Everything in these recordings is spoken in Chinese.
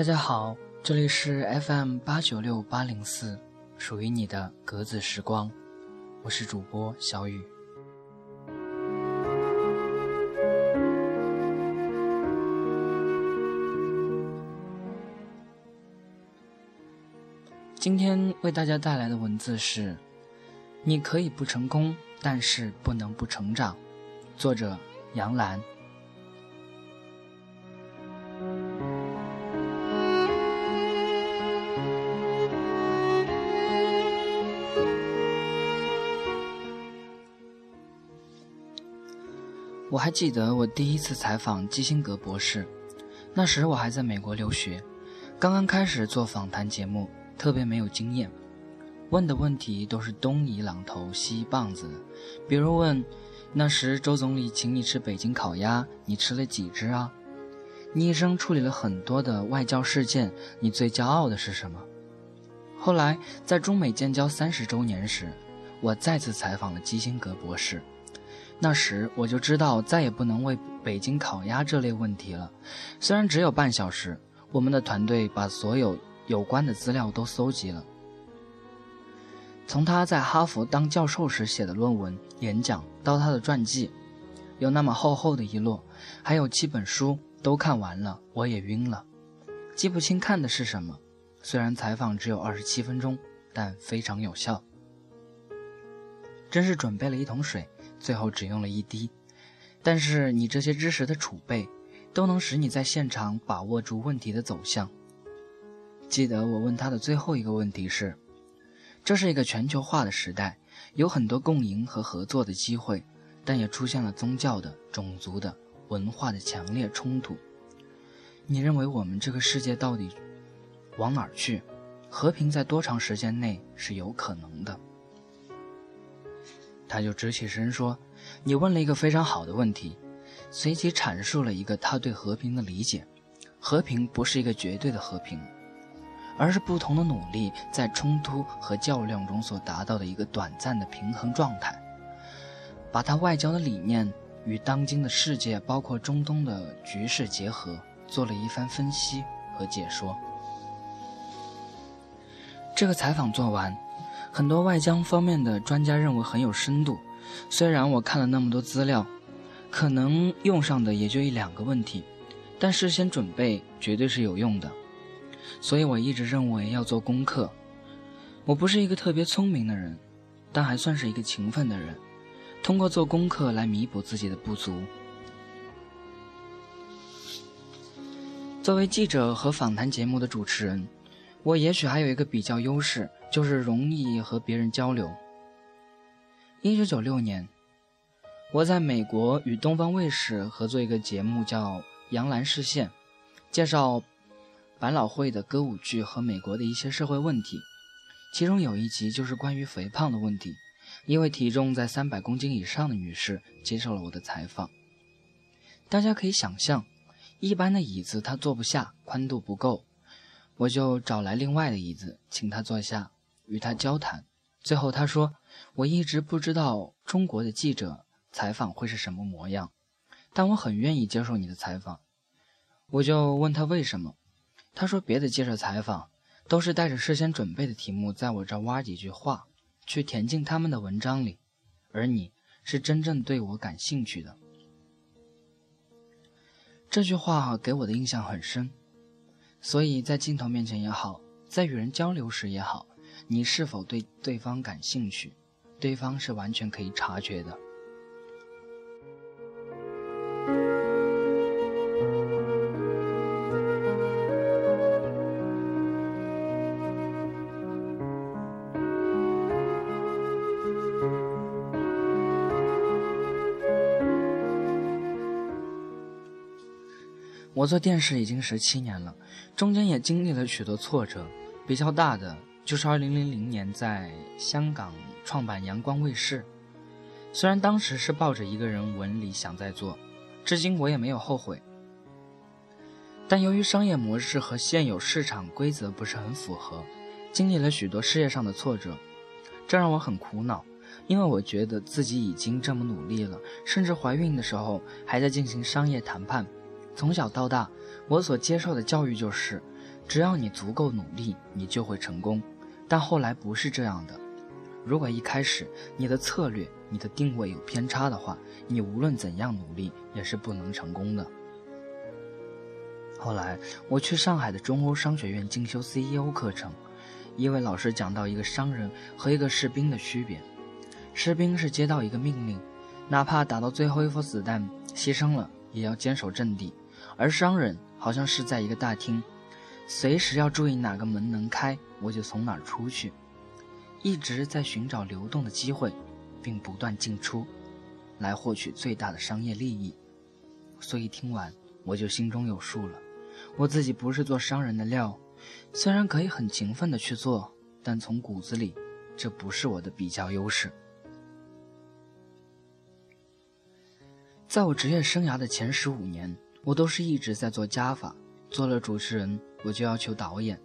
大家好，这里是 FM 八九六八零四，属于你的格子时光，我是主播小雨。今天为大家带来的文字是：你可以不成功，但是不能不成长。作者杨澜。我还记得我第一次采访基辛格博士，那时我还在美国留学，刚刚开始做访谈节目，特别没有经验，问的问题都是东一榔头西一棒子，比如问，那时周总理请你吃北京烤鸭，你吃了几只啊？你一生处理了很多的外交事件，你最骄傲的是什么？后来在中美建交三十周年时，我再次采访了基辛格博士。那时我就知道再也不能为北京烤鸭这类问题了。虽然只有半小时，我们的团队把所有有关的资料都搜集了，从他在哈佛当教授时写的论文、演讲到他的传记，有那么厚厚的一摞，还有七本书都看完了，我也晕了，记不清看的是什么。虽然采访只有二十七分钟，但非常有效。真是准备了一桶水。最后只用了一滴，但是你这些知识的储备，都能使你在现场把握住问题的走向。记得我问他的最后一个问题是：这是一个全球化的时代，有很多共赢和合作的机会，但也出现了宗教的、种族的、文化的强烈冲突。你认为我们这个世界到底往哪儿去？和平在多长时间内是有可能的？他就直起身说：“你问了一个非常好的问题。”随即阐述了一个他对和平的理解：和平不是一个绝对的和平，而是不同的努力在冲突和较量中所达到的一个短暂的平衡状态。把他外交的理念与当今的世界，包括中东的局势结合，做了一番分析和解说。这个采访做完。很多外交方面的专家认为很有深度，虽然我看了那么多资料，可能用上的也就一两个问题，但事先准备绝对是有用的。所以我一直认为要做功课。我不是一个特别聪明的人，但还算是一个勤奋的人，通过做功课来弥补自己的不足。作为记者和访谈节目的主持人。我也许还有一个比较优势，就是容易和别人交流。一九九六年，我在美国与东方卫视合作一个节目，叫《杨澜视线》，介绍百老汇的歌舞剧和美国的一些社会问题。其中有一集就是关于肥胖的问题，一位体重在三百公斤以上的女士接受了我的采访。大家可以想象，一般的椅子她坐不下，宽度不够。我就找来另外的椅子，请他坐下，与他交谈。最后他说：“我一直不知道中国的记者采访会是什么模样，但我很愿意接受你的采访。”我就问他为什么，他说：“别的记者采访都是带着事先准备的题目，在我这挖几句话，去填进他们的文章里，而你是真正对我感兴趣的。”这句话给我的印象很深。所以在镜头面前也好，在与人交流时也好，你是否对对方感兴趣，对方是完全可以察觉的。我做电视已经十七年了，中间也经历了许多挫折，比较大的就是二零零零年在香港创办阳光卫视。虽然当时是抱着一个人文理想在做，至今我也没有后悔。但由于商业模式和现有市场规则不是很符合，经历了许多事业上的挫折，这让我很苦恼，因为我觉得自己已经这么努力了，甚至怀孕的时候还在进行商业谈判。从小到大，我所接受的教育就是，只要你足够努力，你就会成功。但后来不是这样的。如果一开始你的策略、你的定位有偏差的话，你无论怎样努力也是不能成功的。后来我去上海的中欧商学院进修 CEO 课程，一位老师讲到一个商人和一个士兵的区别：士兵是接到一个命令，哪怕打到最后一颗子弹牺牲了，也要坚守阵地；而商人好像是在一个大厅，随时要注意哪个门能开，我就从哪儿出去。一直在寻找流动的机会，并不断进出，来获取最大的商业利益。所以听完我就心中有数了。我自己不是做商人的料，虽然可以很勤奋的去做，但从骨子里，这不是我的比较优势。在我职业生涯的前十五年，我都是一直在做加法。做了主持人，我就要求导演。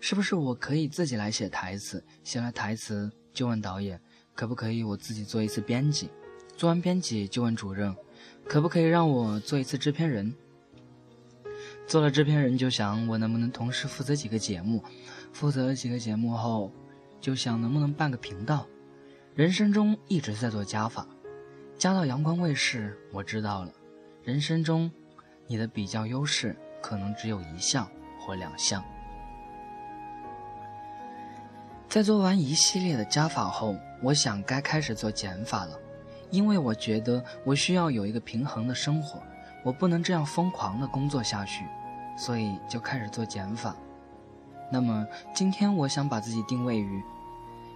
是不是我可以自己来写台词？写了台词就问导演，可不可以我自己做一次编辑？做完编辑就问主任，可不可以让我做一次制片人？做了制片人就想我能不能同时负责几个节目？负责几个节目后，就想能不能办个频道？人生中一直在做加法，加到阳光卫视，我知道了，人生中你的比较优势可能只有一项或两项。在做完一系列的加法后，我想该开始做减法了，因为我觉得我需要有一个平衡的生活，我不能这样疯狂的工作下去，所以就开始做减法。那么今天我想把自己定位于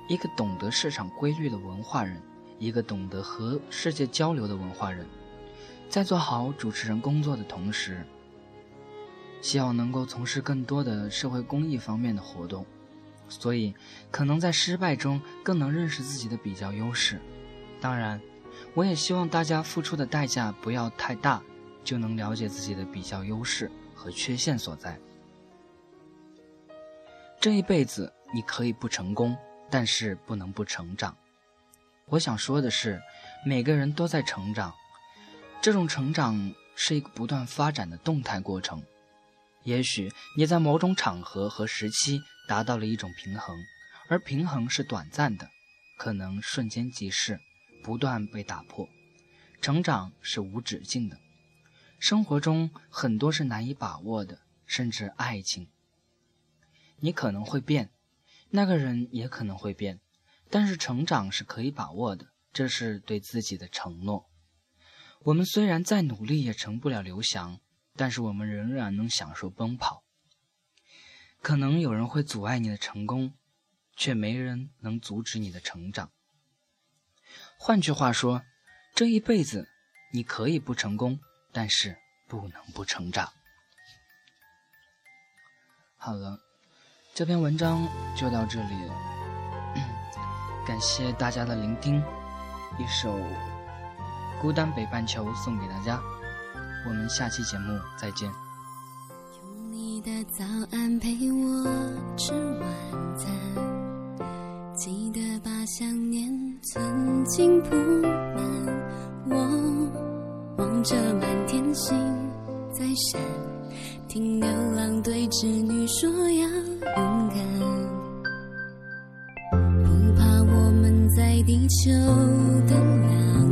一个懂得市场规律的文化人，一个懂得和世界交流的文化人，在做好主持人工作的同时，希望能够从事更多的社会公益方面的活动。所以，可能在失败中更能认识自己的比较优势。当然，我也希望大家付出的代价不要太大，就能了解自己的比较优势和缺陷所在。这一辈子你可以不成功，但是不能不成长。我想说的是，每个人都在成长，这种成长是一个不断发展的动态过程。也许你在某种场合和时期。达到了一种平衡，而平衡是短暂的，可能瞬间即逝，不断被打破。成长是无止境的，生活中很多是难以把握的，甚至爱情。你可能会变，那个人也可能会变，但是成长是可以把握的，这是对自己的承诺。我们虽然再努力也成不了刘翔，但是我们仍然能享受奔跑。可能有人会阻碍你的成功，却没人能阻止你的成长。换句话说，这一辈子你可以不成功，但是不能不成长。好了，这篇文章就到这里了，感谢大家的聆听。一首《孤单北半球》送给大家，我们下期节目再见。的早安陪我吃晚餐，记得把想念存进铺满。我望着满天星在闪，听牛郎对织女说要勇敢，不怕我们在地球的。两